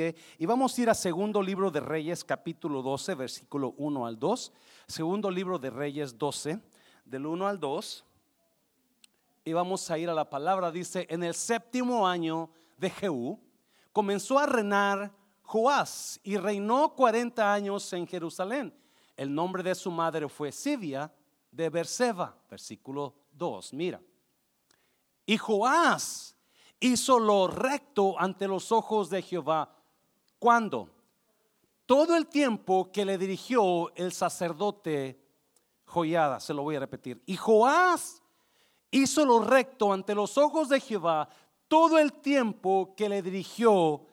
Y vamos a ir a segundo libro de Reyes, capítulo 12, versículo 1 al 2. Segundo libro de Reyes 12, del 1 al 2. Y vamos a ir a la palabra, dice, en el séptimo año de Jehú, comenzó a reinar Joás y reinó 40 años en Jerusalén. El nombre de su madre fue Sibia de Berseba, versículo 2. Mira. Y Joás hizo lo recto ante los ojos de Jehová ¿Cuándo? Todo el tiempo que le dirigió el sacerdote Joyada, se lo voy a repetir. Y Joás hizo lo recto ante los ojos de Jehová todo el tiempo que le dirigió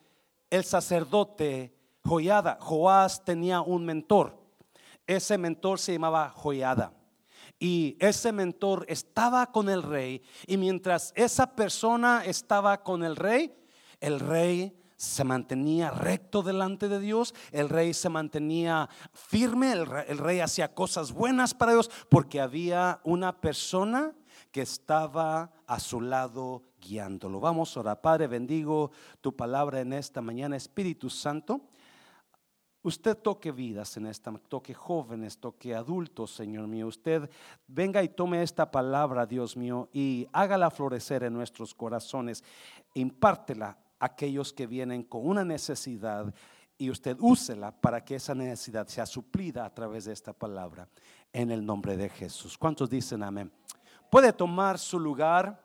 el sacerdote Joyada. Joás tenía un mentor. Ese mentor se llamaba Joyada. Y ese mentor estaba con el rey. Y mientras esa persona estaba con el rey, el rey se mantenía recto delante de Dios, el rey se mantenía firme, el rey, hacía cosas buenas para Dios porque había una persona que estaba a su lado guiándolo. Vamos a orar, Padre, bendigo tu palabra en esta mañana, Espíritu Santo. Usted toque vidas en esta, toque jóvenes, toque adultos, Señor mío. Usted venga y tome esta palabra, Dios mío, y hágala florecer en nuestros corazones. Impártela aquellos que vienen con una necesidad y usted úsela para que esa necesidad sea suplida a través de esta palabra en el nombre de Jesús. ¿Cuántos dicen amén? Puede tomar su lugar.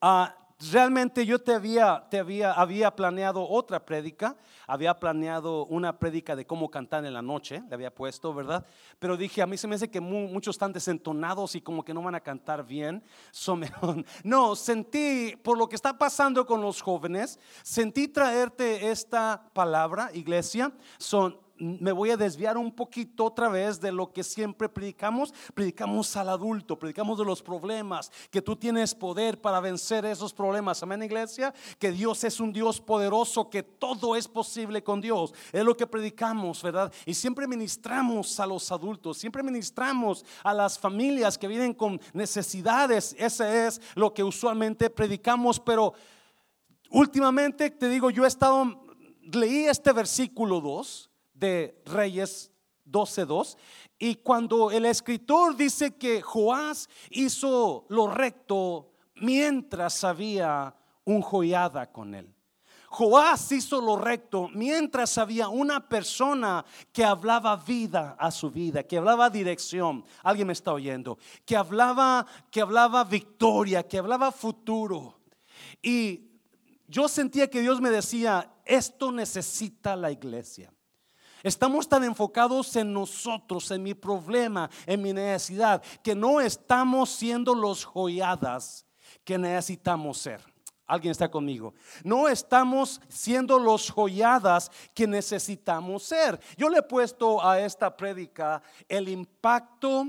Ah, realmente yo te había, te había, había planeado otra prédica, había planeado una prédica de cómo cantar en la noche, le había puesto, ¿verdad? Pero dije, a mí se me hace que muchos están desentonados y como que no van a cantar bien. no, sentí, por lo que está pasando con los jóvenes, sentí traerte esta palabra, iglesia, son me voy a desviar un poquito otra vez de lo que siempre predicamos. Predicamos al adulto, predicamos de los problemas, que tú tienes poder para vencer esos problemas. Amén, iglesia. Que Dios es un Dios poderoso, que todo es posible con Dios. Es lo que predicamos, ¿verdad? Y siempre ministramos a los adultos, siempre ministramos a las familias que vienen con necesidades. Ese es lo que usualmente predicamos, pero últimamente te digo, yo he estado, leí este versículo 2 de Reyes 12.2. Y cuando el escritor dice que Joás hizo lo recto mientras había un joyada con él. Joás hizo lo recto mientras había una persona que hablaba vida a su vida, que hablaba dirección. Alguien me está oyendo, que hablaba, que hablaba victoria, que hablaba futuro. Y yo sentía que Dios me decía, esto necesita la iglesia. Estamos tan enfocados en nosotros, en mi problema, en mi necesidad, que no estamos siendo los joyadas que necesitamos ser. Alguien está conmigo. No estamos siendo los joyadas que necesitamos ser. Yo le he puesto a esta prédica el impacto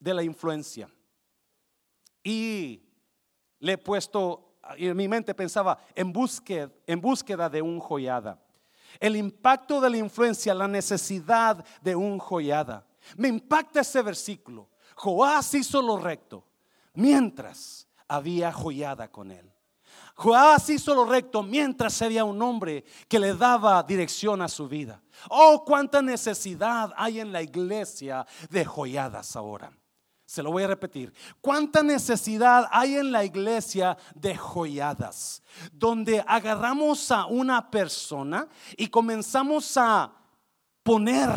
de la influencia. Y le he puesto, en mi mente pensaba, en búsqueda, en búsqueda de un joyada el impacto de la influencia, la necesidad de un joyada. Me impacta ese versículo. Joás hizo lo recto mientras había joyada con él. Joás hizo lo recto mientras había un hombre que le daba dirección a su vida. Oh, cuánta necesidad hay en la iglesia de joyadas ahora. Se lo voy a repetir. ¿Cuánta necesidad hay en la iglesia de joyadas? Donde agarramos a una persona y comenzamos a poner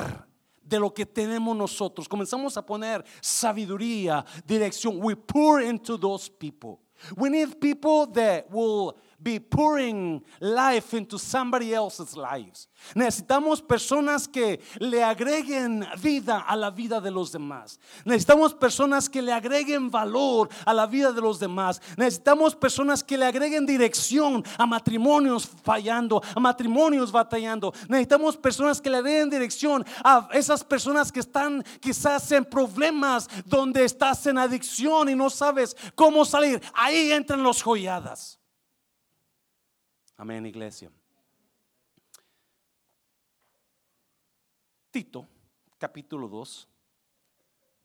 de lo que tenemos nosotros. Comenzamos a poner sabiduría, dirección. We pour into those people. We need people that will be pouring life into somebody else's lives. Necesitamos personas que le agreguen vida a la vida de los demás. Necesitamos personas que le agreguen valor a la vida de los demás. Necesitamos personas que le agreguen dirección a matrimonios fallando, a matrimonios batallando. Necesitamos personas que le agreguen dirección a esas personas que están quizás en problemas donde estás en adicción y no sabes cómo salir. Ahí entran los joyadas. Amén, iglesia. Tito, capítulo 2.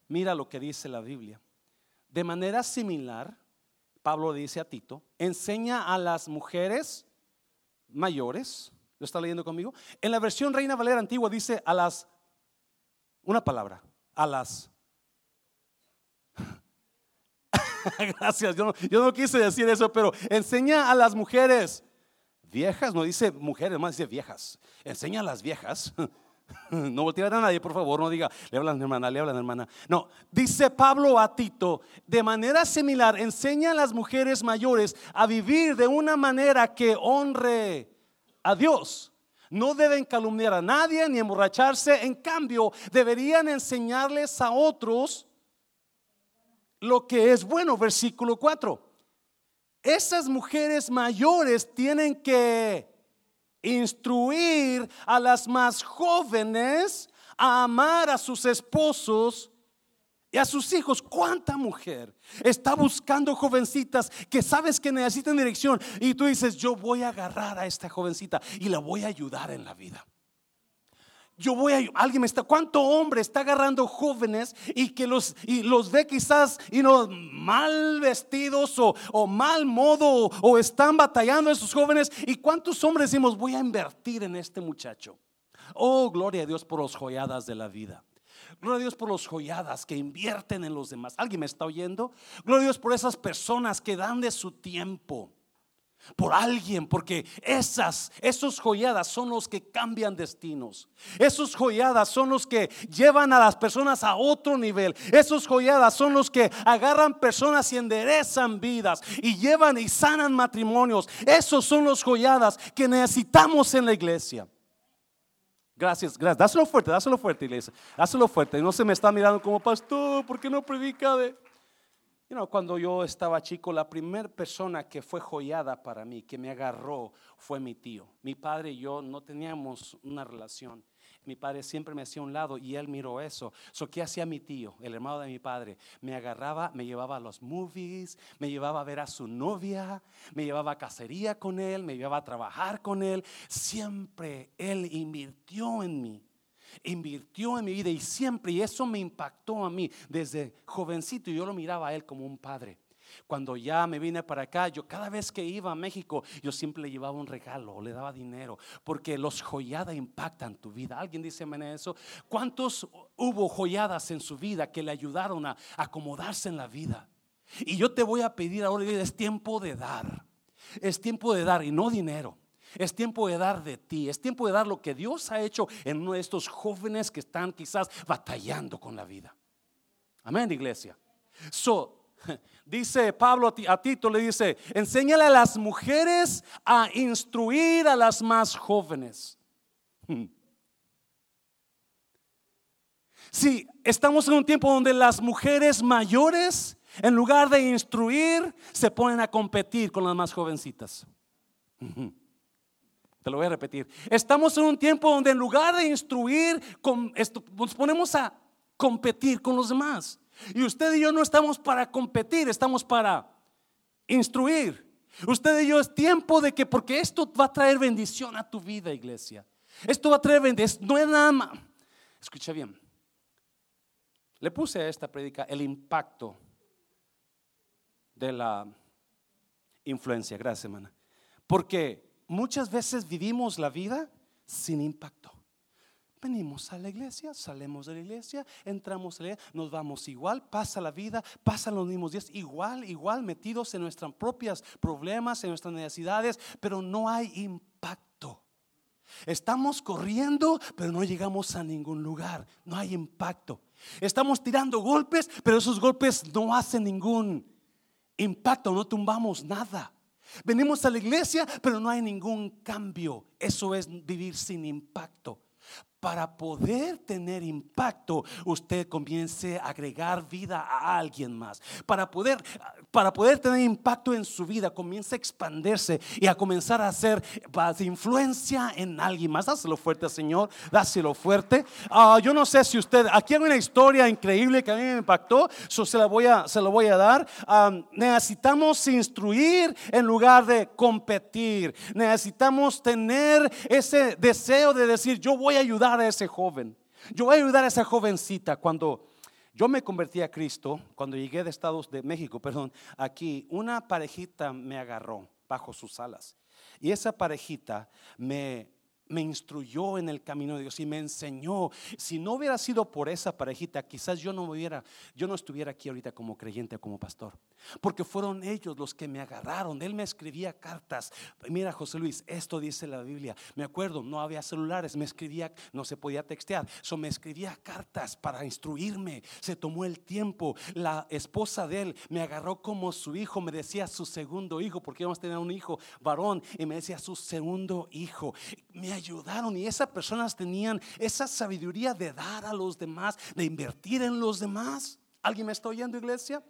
Mira lo que dice la Biblia. De manera similar, Pablo dice a Tito, enseña a las mujeres mayores ¿Lo está leyendo conmigo? En la versión Reina Valera antigua dice a las, una palabra, a las. Gracias, yo no, yo no quise decir eso, pero enseña a las mujeres viejas, no dice mujeres, más dice viejas. Enseña a las viejas No voltea a nadie, por favor, no diga, le hablan hermana, le hablan hermana. No, dice Pablo a Tito, de manera similar, enseña a las mujeres mayores a vivir de una manera que honre a Dios. No deben calumniar a nadie ni emborracharse, en cambio, deberían enseñarles a otros lo que es bueno, versículo 4. Esas mujeres mayores tienen que instruir a las más jóvenes a amar a sus esposos y a sus hijos. ¿Cuánta mujer está buscando jovencitas que sabes que necesitan dirección? Y tú dices, yo voy a agarrar a esta jovencita y la voy a ayudar en la vida. Yo voy a, alguien me está, ¿cuánto hombre está agarrando jóvenes y que los, y los ve quizás y no, mal vestidos o, o mal modo o, están batallando esos jóvenes? ¿Y cuántos hombres decimos, voy a invertir en este muchacho? Oh, gloria a Dios por los joyadas de la vida. Gloria a Dios por los joyadas que invierten en los demás. ¿Alguien me está oyendo? Gloria a Dios por esas personas que dan de su tiempo por alguien, porque esas, esos joyadas son los que cambian destinos. Esos joyadas son los que llevan a las personas a otro nivel. Esos joyadas son los que agarran personas y enderezan vidas y llevan y sanan matrimonios. Esos son los joyadas que necesitamos en la iglesia. Gracias, gracias. Dáselo fuerte, dáselo fuerte, iglesia. Dáselo fuerte. No se me está mirando como pastor, ¿por qué no predica de.? Cuando yo estaba chico, la primera persona que fue joyada para mí, que me agarró, fue mi tío. Mi padre y yo no teníamos una relación. Mi padre siempre me hacía un lado y él miró eso. So, ¿Qué hacía mi tío, el hermano de mi padre? Me agarraba, me llevaba a los movies, me llevaba a ver a su novia, me llevaba a cacería con él, me llevaba a trabajar con él. Siempre él invirtió en mí invirtió en mi vida y siempre, y eso me impactó a mí desde jovencito, yo lo miraba a él como un padre. Cuando ya me vine para acá, yo cada vez que iba a México, yo siempre le llevaba un regalo, le daba dinero, porque los joyadas impactan tu vida. ¿Alguien dice eso? ¿Cuántos hubo joyadas en su vida que le ayudaron a acomodarse en la vida? Y yo te voy a pedir ahora, es tiempo de dar. Es tiempo de dar y no dinero. Es tiempo de dar de ti. Es tiempo de dar lo que Dios ha hecho en uno de estos jóvenes que están quizás batallando con la vida. Amén, iglesia. So, dice Pablo a Tito, le dice, enséñale a las mujeres a instruir a las más jóvenes. Si estamos en un tiempo donde las mujeres mayores, en lugar de instruir, se ponen a competir con las más jovencitas. Te lo voy a repetir. Estamos en un tiempo donde en lugar de instruir, nos ponemos a competir con los demás. Y usted y yo no estamos para competir, estamos para instruir. Usted y yo es tiempo de que, porque esto va a traer bendición a tu vida, iglesia. Esto va a traer bendición. No es nada más. Escucha bien. Le puse a esta predica el impacto de la influencia. Gracias, hermana. Porque muchas veces vivimos la vida sin impacto. Venimos a la iglesia, salimos de la iglesia, entramos a la iglesia, nos vamos igual, pasa la vida, pasan los mismos días, igual, igual, metidos en nuestros propios problemas, en nuestras necesidades, pero no hay impacto. Estamos corriendo, pero no llegamos a ningún lugar, no hay impacto. Estamos tirando golpes, pero esos golpes no hacen ningún impacto, no tumbamos nada. Venimos a la iglesia, pero no hay ningún cambio. Eso es vivir sin impacto. Para poder tener impacto, usted comience a agregar vida a alguien más. Para poder, para poder tener impacto en su vida, comience a expandirse y a comenzar a hacer influencia en alguien más. Dáselo fuerte, Señor. Dáselo fuerte. Ah, yo no sé si usted, aquí hay una historia increíble que a mí me impactó. Eso se la voy a, se voy a dar. necesitamos instruir en lugar de competir. Necesitamos tener ese deseo de decir, yo voy a ayudar a ese joven. Yo voy a ayudar a esa jovencita cuando yo me convertí a Cristo, cuando llegué de Estados de México, perdón, aquí una parejita me agarró bajo sus alas. Y esa parejita me me instruyó en el camino de Dios y me enseñó. Si no hubiera sido por esa parejita, quizás yo no hubiera, yo no estuviera aquí ahorita como creyente, como pastor, porque fueron ellos los que me agarraron. Él me escribía cartas. Mira, José Luis, esto dice la Biblia. Me acuerdo, no había celulares, me escribía, no se podía textear, so me escribía cartas para instruirme. Se tomó el tiempo. La esposa de él me agarró como su hijo, me decía su segundo hijo, porque íbamos a tener un hijo varón, y me decía su segundo hijo. Me ayudaron y esas personas tenían esa sabiduría de dar a los demás, de invertir en los demás. ¿Alguien me está oyendo, iglesia?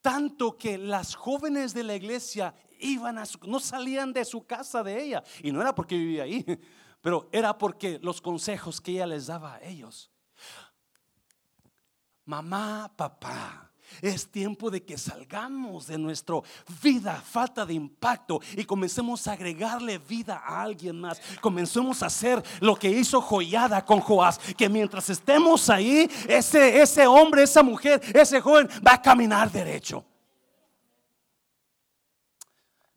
Tanto que las jóvenes de la iglesia iban a no salían de su casa de ella. Y no era porque vivía ahí, pero era porque los consejos que ella les daba a ellos. Mamá, papá es tiempo de que salgamos de nuestra vida, falta de impacto, y comencemos a agregarle vida a alguien más. Comencemos a hacer lo que hizo Joyada con Joás, que mientras estemos ahí, ese, ese hombre, esa mujer, ese joven va a caminar derecho.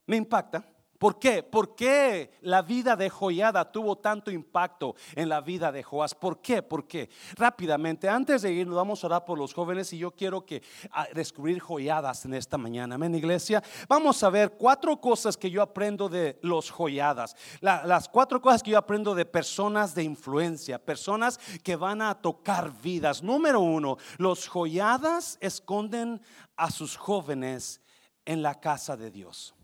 Me impacta ¿Por qué? ¿Por qué la vida de Joyada tuvo tanto impacto en la vida de Joás? ¿Por qué? ¿Por qué? Rápidamente, antes de irnos, vamos a orar por los jóvenes y yo quiero que a, descubrir joyadas en esta mañana. Amén, iglesia. Vamos a ver cuatro cosas que yo aprendo de los joyadas. las cuatro cosas que yo aprendo de personas de influencia, personas que van a tocar vidas. Número uno, los joyadas esconden a sus jóvenes en la casa de Dios.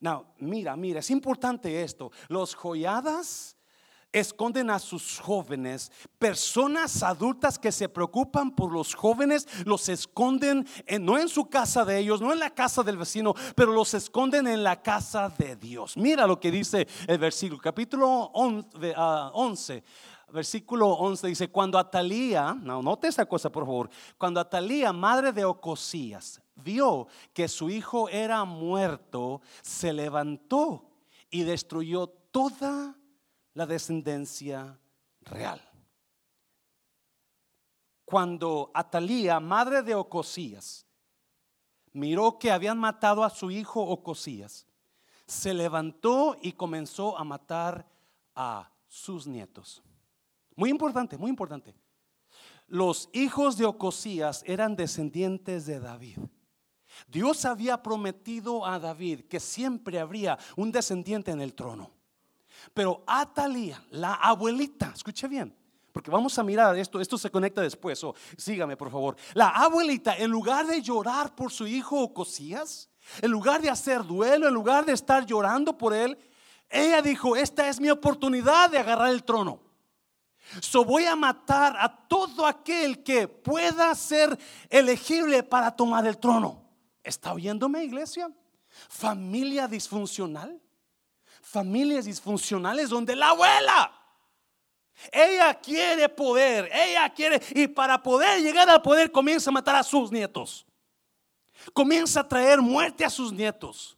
No, mira, mira, es importante esto. Los joyadas esconden a sus jóvenes. Personas adultas que se preocupan por los jóvenes los esconden no en su casa de ellos, no en la casa del vecino, pero los esconden en la casa de Dios. Mira lo que dice el versículo, capítulo 11, ah, versículo 11 dice, cuando Atalía, no, note esa cosa por favor, cuando Atalía, madre de Ocosías, vio que su hijo era muerto, se levantó y destruyó toda la descendencia real. Cuando Atalía, madre de Ocosías, miró que habían matado a su hijo Ocosías, se levantó y comenzó a matar a sus nietos. Muy importante, muy importante. Los hijos de Ocosías eran descendientes de David. Dios había prometido a David que siempre habría un descendiente en el trono. Pero Atalía, la abuelita, escuche bien, porque vamos a mirar esto, esto se conecta después, o sígame por favor. La abuelita, en lugar de llorar por su hijo Ocosías, en lugar de hacer duelo, en lugar de estar llorando por él, ella dijo, esta es mi oportunidad de agarrar el trono. So voy a matar a todo aquel que pueda ser elegible para tomar el trono. ¿Está oyéndome, iglesia? Familia disfuncional. Familias disfuncionales donde la abuela, ella quiere poder, ella quiere, y para poder llegar al poder comienza a matar a sus nietos. Comienza a traer muerte a sus nietos.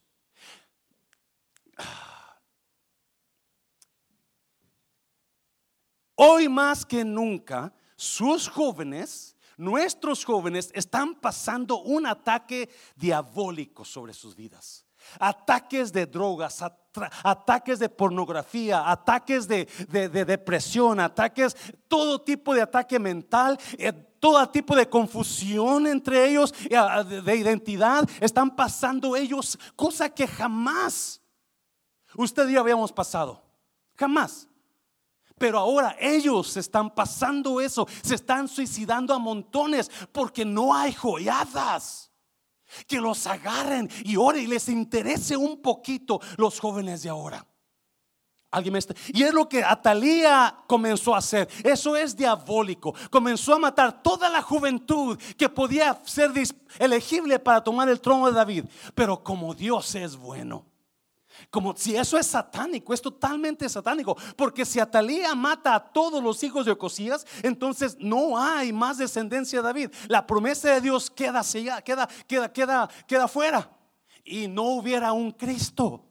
Hoy más que nunca, sus jóvenes nuestros jóvenes están pasando un ataque diabólico sobre sus vidas. Ataques de drogas, ataques de pornografía, ataques de, depresión, ataques, todo tipo de ataque mental, eh, todo tipo de confusión entre ellos, eh, de identidad. Están pasando ellos cosa que jamás usted y yo habíamos pasado. Jamás. Pero ahora ellos están pasando eso, se están suicidando a montones porque no hay joyadas que los agarren y oren y les interese un poquito los jóvenes de ahora. Alguien me está, y es lo que Atalía comenzó a hacer. Eso es diabólico. Comenzó a matar toda la juventud que podía ser elegible para tomar el trono de David. Pero como Dios es bueno, como si eso es satánico, es totalmente satánico. Porque si Atalía mata a todos los hijos de Ocosías, entonces no hay más descendencia de David. La promesa de Dios queda, queda, queda, queda, queda fuera. Y no hubiera un Cristo.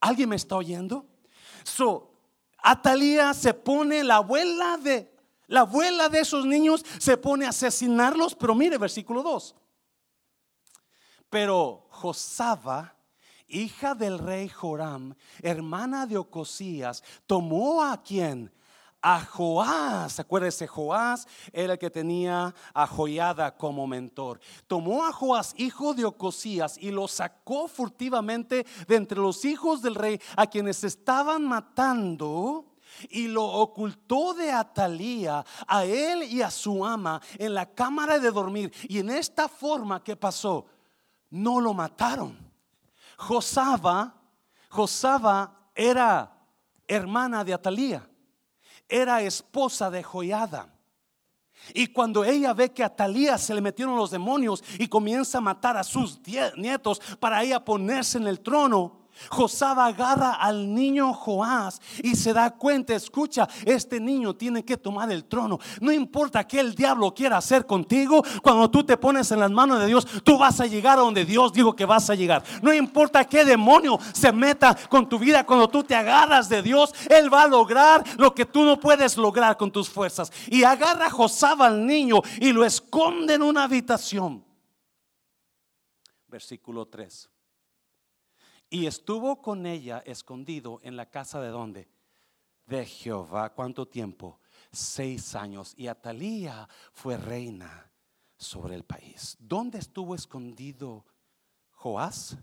¿Alguien me está oyendo? So, Atalía se pone la abuela de la abuela de esos niños se pone a asesinarlos, pero mire versículo 2. Pero Josaba hija del rey Joram, hermana de Ocosías, tomó a quien? A Joás, acuérdese, Joás era el que tenía a Joyada como mentor. Tomó a Joás, hijo de Ocosías, y lo sacó furtivamente de entre los hijos del rey a quienes estaban matando y lo ocultó de Atalía a él y a su ama en la cámara de dormir. Y en esta forma, ¿qué pasó? No lo mataron. Josaba, Josaba era hermana de Atalía, era esposa de Joyada. Y cuando ella ve que a Atalía se le metieron los demonios y comienza a matar a sus nietos para ella ponerse en el trono, Josaba agarra al niño Joás y se da cuenta, escucha, este niño tiene que tomar el trono. No importa qué el diablo quiera hacer contigo, cuando tú te pones en las manos de Dios, tú vas a llegar a donde Dios dijo que vas a llegar. No importa qué demonio se meta con tu vida, cuando tú te agarras de Dios, Él va a lograr lo que tú no puedes lograr con tus fuerzas. Y agarra Josaba al niño y lo esconde en una habitación. Versículo 3. Y estuvo con ella escondido en la casa de donde? De Jehová. ¿Cuánto tiempo? Seis años. Y Atalía fue reina sobre el país. ¿Dónde estuvo escondido Joás?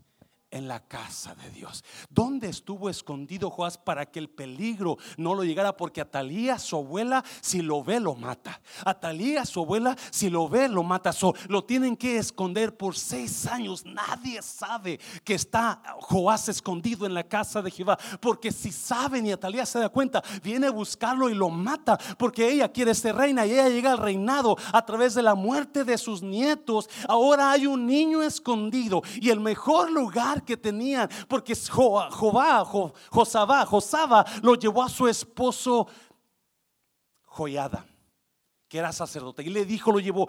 En la casa de Dios. ¿Dónde estuvo escondido Joás para que el peligro no lo llegara? Porque Atalía, su abuela, si lo ve, lo mata. Atalía, su abuela, si lo ve, lo mata. lo tienen que esconder por seis años. Nadie sabe que está Joás escondido en la casa de Jehová. Porque si saben y Atalía se da cuenta, viene a buscarlo y lo mata. Porque ella quiere ser reina y ella llega al reinado a través de la muerte de sus nietos. Ahora hay un niño escondido y el mejor lugar que tenían, porque Jobá, Josaba, Josaba lo llevó a su esposo Joyada, que era sacerdote, y le dijo, lo llevó,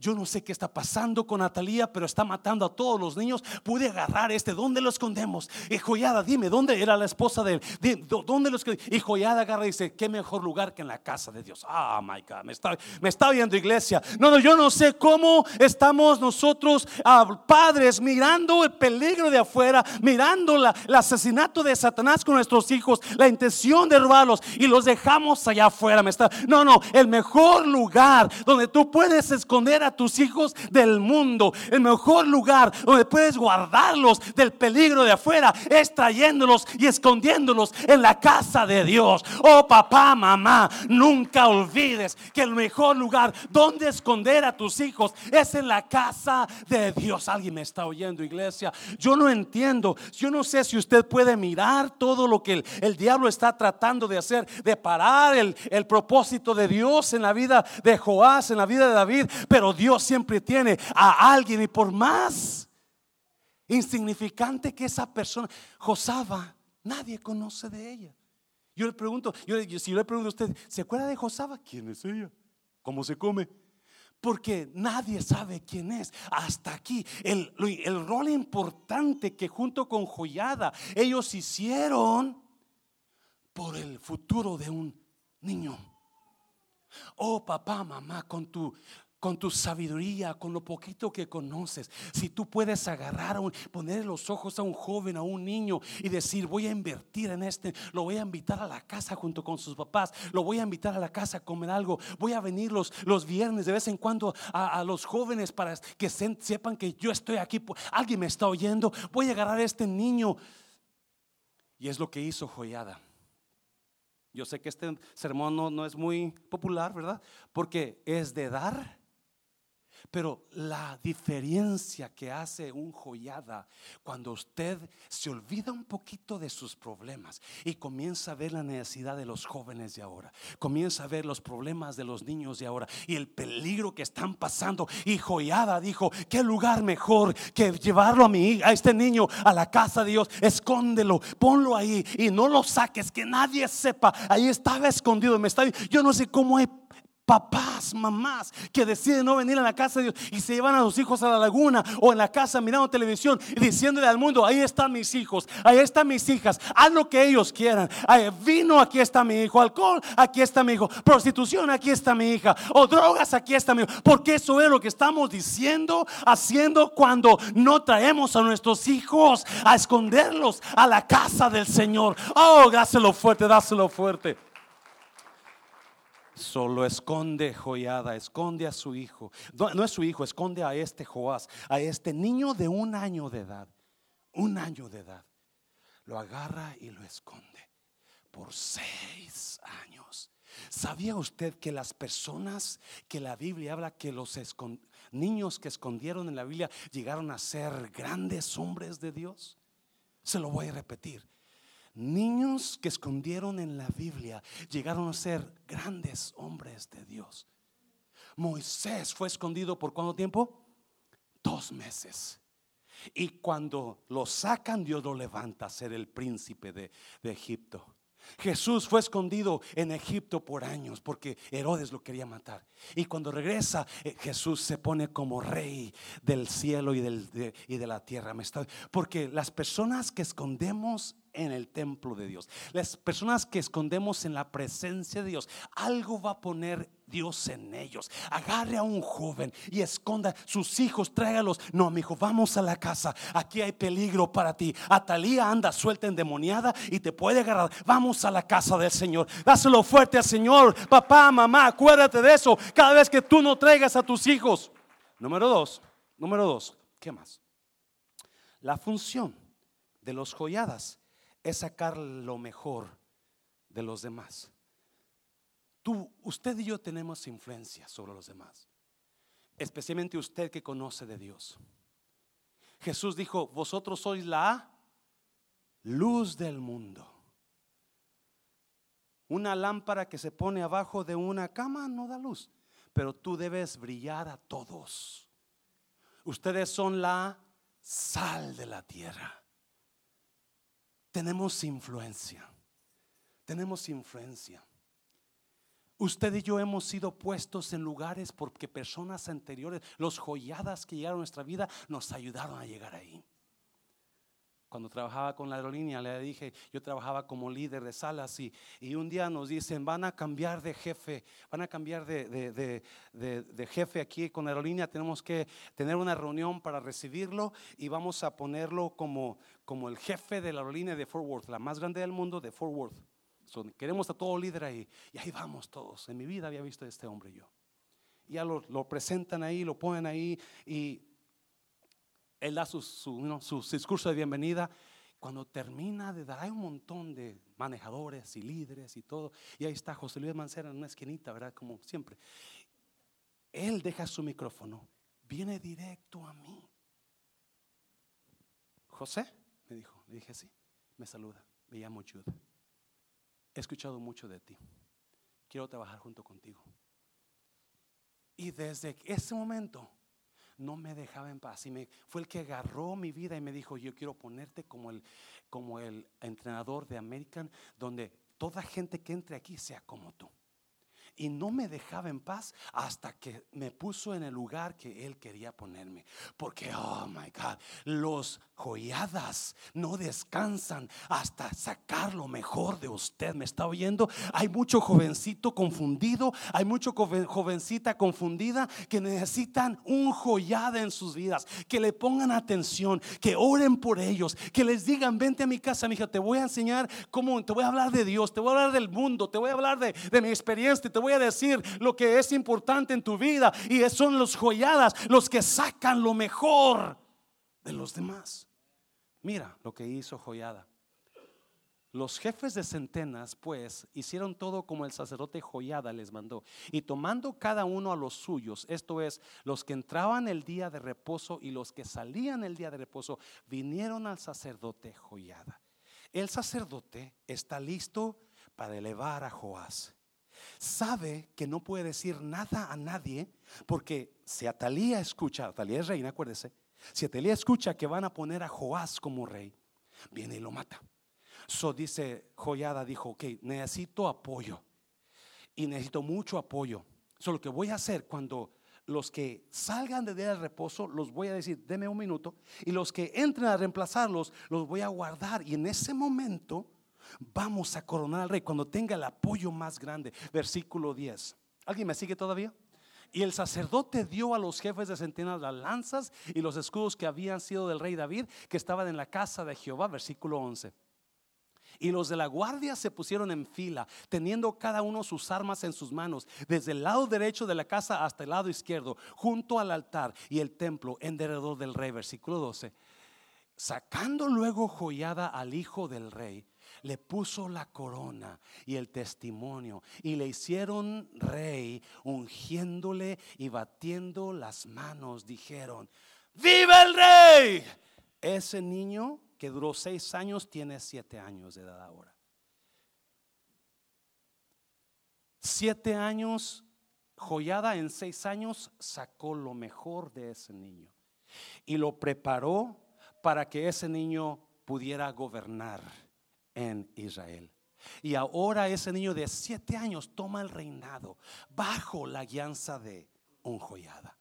yo no sé qué está pasando con Natalia, pero está matando a todos los niños. Pude agarrar este. ¿Dónde lo escondemos? Y Joyada, dime, ¿dónde era la esposa de él? ¿Dónde lo escondemos? Y Joyada agarra y dice, ¿qué mejor lugar que en la casa de Dios? Ah, my God, me está, me está viendo iglesia. No, no, yo no sé cómo estamos nosotros, ah, padres, mirando el peligro de afuera, mirando la, el asesinato de Satanás con nuestros hijos, la intención de robarlos y los dejamos allá afuera. Me está, no, no, el mejor lugar donde tú puedes esconder a tus hijos del mundo. El mejor lugar donde puedes guardarlos del peligro de afuera es trayéndolos y escondiéndolos en la casa de Dios. Oh papá, mamá, nunca olvides que el mejor lugar donde esconder a tus hijos es en la casa de Dios. Alguien me está oyendo, iglesia. Yo no entiendo. Yo no sé si usted puede mirar todo lo que el, diablo está tratando de hacer, de parar el, el propósito de Dios en la vida de Joás, en la vida de David. Pero Dios siempre tiene a alguien y por más insignificante que esa persona, Josaba, nadie conoce de ella. Yo le pregunto, yo, si yo le pregunto a usted, ¿se acuerda de Josaba? ¿Quién es ella? ¿Cómo se come? Porque nadie sabe quién es. Hasta aquí, el, el rol importante que junto con Joyada ellos hicieron por el futuro de un niño. Oh papá, mamá, con tu con tu sabiduría, con lo poquito que conoces, si tú puedes agarrar, a un, poner los ojos a un joven, a un niño y decir, voy a invertir en este, lo voy a invitar a la casa junto con sus papás, lo voy a invitar a la casa a comer algo, voy a venir los, los viernes de vez en cuando a, los jóvenes para que sepan que yo estoy aquí, alguien me está oyendo, voy a agarrar a este niño. Y es lo que hizo Joyada. Yo sé que este sermón no, no es muy popular, ¿verdad? Porque es de dar pero la diferencia que hace un joyada cuando usted se olvida un poquito de sus problemas y comienza a ver la necesidad de los jóvenes de ahora, comienza a ver los problemas de los niños de ahora y el peligro que están pasando. Y joyada dijo: ¿Qué lugar mejor que llevarlo a mi a este niño a la casa de Dios? Escóndelo, ponlo ahí y no lo saques, que nadie sepa. Ahí estaba escondido. Me está, yo no sé cómo hay papás, mamás que deciden no venir a la casa de Dios y se llevan a sus hijos a la laguna o en la casa mirando televisión y diciéndole al mundo, ahí están mis hijos, ahí están mis hijas, haz lo que ellos quieran. vino, aquí está mi hijo, alcohol, aquí está mi hijo, prostitución, aquí está mi hija, o drogas, aquí está mi hijo. Porque eso es lo que estamos diciendo, haciendo cuando no traemos a nuestros hijos a esconderlos a la casa del Señor. Oh, dáselo fuerte, dáselo fuerte. Solo esconde joyada, esconde a su hijo. No, es su hijo, esconde a este Joás, a este niño de un año de edad. Un año de edad. Lo agarra y lo esconde por seis años. ¿Sabía usted que las personas que la Biblia habla que los niños que escondieron en la Biblia llegaron a ser grandes hombres de Dios? Se lo voy a repetir. Niños que escondieron en la Biblia llegaron a ser grandes hombres de Dios. Moisés fue escondido por cuánto tiempo? Dos meses. Y cuando lo sacan, Dios lo levanta a ser el príncipe de, de Egipto. Jesús fue escondido en Egipto por años porque Herodes lo quería matar. Y cuando regresa, eh, Jesús se pone como rey del cielo y, del, de, y de la tierra. Porque las personas que escondemos en el templo de Dios, las personas que escondemos en la presencia de Dios, algo va a poner Dios en ellos. Agarre a un joven y esconda sus hijos, tráigalos. No, mi hijo, vamos a la casa. Aquí hay peligro para ti. Atalía anda suelta endemoniada y te puede agarrar. Vamos a la casa del Señor. Dáselo fuerte al Señor. Papá, mamá, acuérdate de eso. Cada vez que tú no traigas a tus hijos. Número dos, número dos, ¿qué más? La función de los joyadas es sacar lo mejor de los demás. Tú, usted y yo tenemos influencia sobre los demás, especialmente usted que conoce de Dios. Jesús dijo, vosotros sois la luz del mundo. Una lámpara que se pone abajo de una cama no da luz, pero tú debes brillar a todos. Ustedes son la sal de la tierra. Tenemos influencia. Tenemos influencia. Usted y yo hemos sido puestos en lugares porque personas anteriores, los joyadas que llegaron a nuestra vida, nos ayudaron a llegar ahí. Cuando trabajaba con la aerolínea, le dije, yo trabajaba como líder de salas y, un día nos dicen, van a cambiar de jefe, van a cambiar de, de, jefe aquí con la aerolínea, tenemos que tener una reunión para recibirlo y vamos a ponerlo como, como el jefe de la aerolínea de Fort Worth, la más grande del mundo de Fort Worth queremos a todo líder ahí. Y ahí vamos todos. En mi vida había visto a este hombre yo. ya lo, presentan ahí, lo ponen ahí y él da su, su, discurso de bienvenida. Cuando termina de dar, hay un montón de manejadores y líderes y todo. Y ahí está José Luis Mancera en una esquinita, ¿verdad? Como siempre. Él deja su micrófono, viene directo a mí. José, me dijo, le dije sí, me saluda, me llamo Jude he escuchado mucho de ti. Quiero trabajar junto contigo. Y desde ese momento no me dejaba en paz. Y me, fue el que agarró mi vida y me dijo, yo quiero ponerte como el, como el entrenador de American, donde toda gente que entre aquí sea como tú y no me dejaba en paz hasta que me puso en el lugar que él quería ponerme. Porque, oh my God, los joyadas no descansan hasta sacar lo mejor de usted. ¿Me está oyendo? Hay mucho jovencito confundido, hay mucho jovencita confundida que necesitan un joyada en sus vidas, que le pongan atención, que oren por ellos, que les digan, vente a mi casa, mi hija, te voy a enseñar cómo, te voy a hablar de Dios, te voy a hablar del mundo, te voy a hablar de, de mi experiencia, te voy a decir lo que es importante en tu vida. Y son los joyadas los que sacan lo mejor de los demás. Mira lo que hizo Joyada. Los jefes de centenas, pues, hicieron todo como el sacerdote Joyada les mandó. Y tomando cada uno a los suyos, esto es, los que entraban el día de reposo y los que salían el día de reposo, vinieron al sacerdote Joyada. El sacerdote está listo para elevar a Joás sabe que no puede decir nada a nadie porque si Atalía escucha, Atalía es reina, acuérdese, si Atalía escucha que van a poner a Joás como rey, viene y lo mata. So dice Joyada, dijo, ok, necesito apoyo y necesito mucho apoyo. Solo lo que voy a hacer cuando los que salgan de día de reposo, los voy a decir, deme un minuto. Y los que entren a reemplazarlos, los voy a guardar. Y en ese momento vamos a coronar al rey cuando tenga el apoyo más grande. Versículo 10. ¿Alguien me sigue todavía? Y el sacerdote dio a los jefes de centinelas las lanzas y los escudos que habían sido del rey David, que estaban en la casa de Jehová, versículo 11. Y los de la guardia se pusieron en fila, teniendo cada uno sus armas en sus manos, desde el lado derecho de la casa hasta el lado izquierdo, junto al altar y el templo en derredor del rey. Versículo 12. Sacando luego joyada al hijo del rey, le puso la corona y el testimonio y le hicieron rey, ungiéndole y batiendo las manos, dijeron, ¡Viva el rey! Ese niño que duró seis años tiene siete años de edad ahora. Siete años, joyada en seis años, sacó lo mejor de ese niño y lo preparó para que ese niño pudiera gobernar en Israel. Y ahora ese niño de siete años toma el reinado bajo la guianza de un joyada.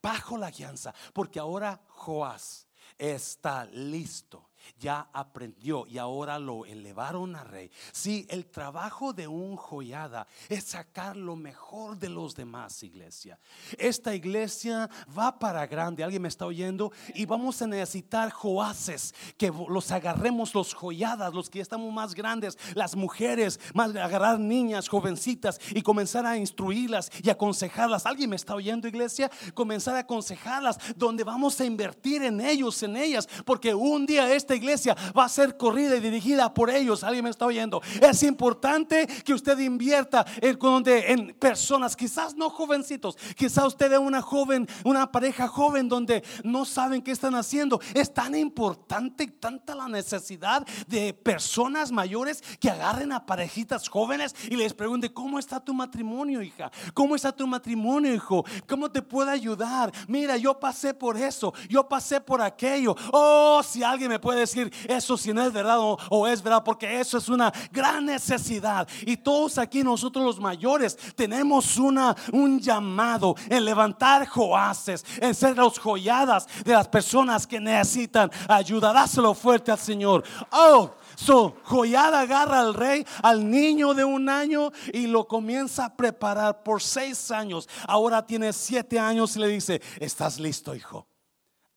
Bajo la guianza, porque ahora Joás está listo ya aprendió y ahora lo elevaron a rey. Si el trabajo de un joyada es sacar lo mejor de los demás, iglesia. Esta iglesia va para grande, alguien me está oyendo, y vamos a necesitar joaces que los agarremos, los joyadas, los que estamos más grandes, las mujeres, más agarrar niñas, jovencitas y comenzar a instruirlas y aconsejarlas. ¿Alguien me está oyendo, iglesia? Comenzar a aconsejarlas donde vamos a invertir en ellos, en ellas, porque un día este iglesia va a ser corrida y dirigida por ellos. Alguien me está oyendo. Es importante que usted invierta en, en personas, quizás no jovencitos, quizás usted es una joven, una pareja joven donde no saben qué están haciendo. Es tan importante y tanta la necesidad de personas mayores que agarren a parejitas jóvenes y les pregunten, ¿cómo está tu matrimonio, hija? ¿Cómo está tu matrimonio, hijo? ¿Cómo te puedo ayudar? Mira, yo pasé por eso, yo pasé por aquello. Oh, si alguien me puede decir eso si no es verdad o, es verdad, porque eso es una gran necesidad. Y todos aquí nosotros los mayores tenemos una, un llamado en levantar joaces, en ser los joyadas de las personas que necesitan ayuda. Dáselo fuerte al Señor. Oh, So, joyada agarra al rey, al niño de un año y lo comienza a preparar por seis años. Ahora tiene siete años y le dice, estás listo, hijo.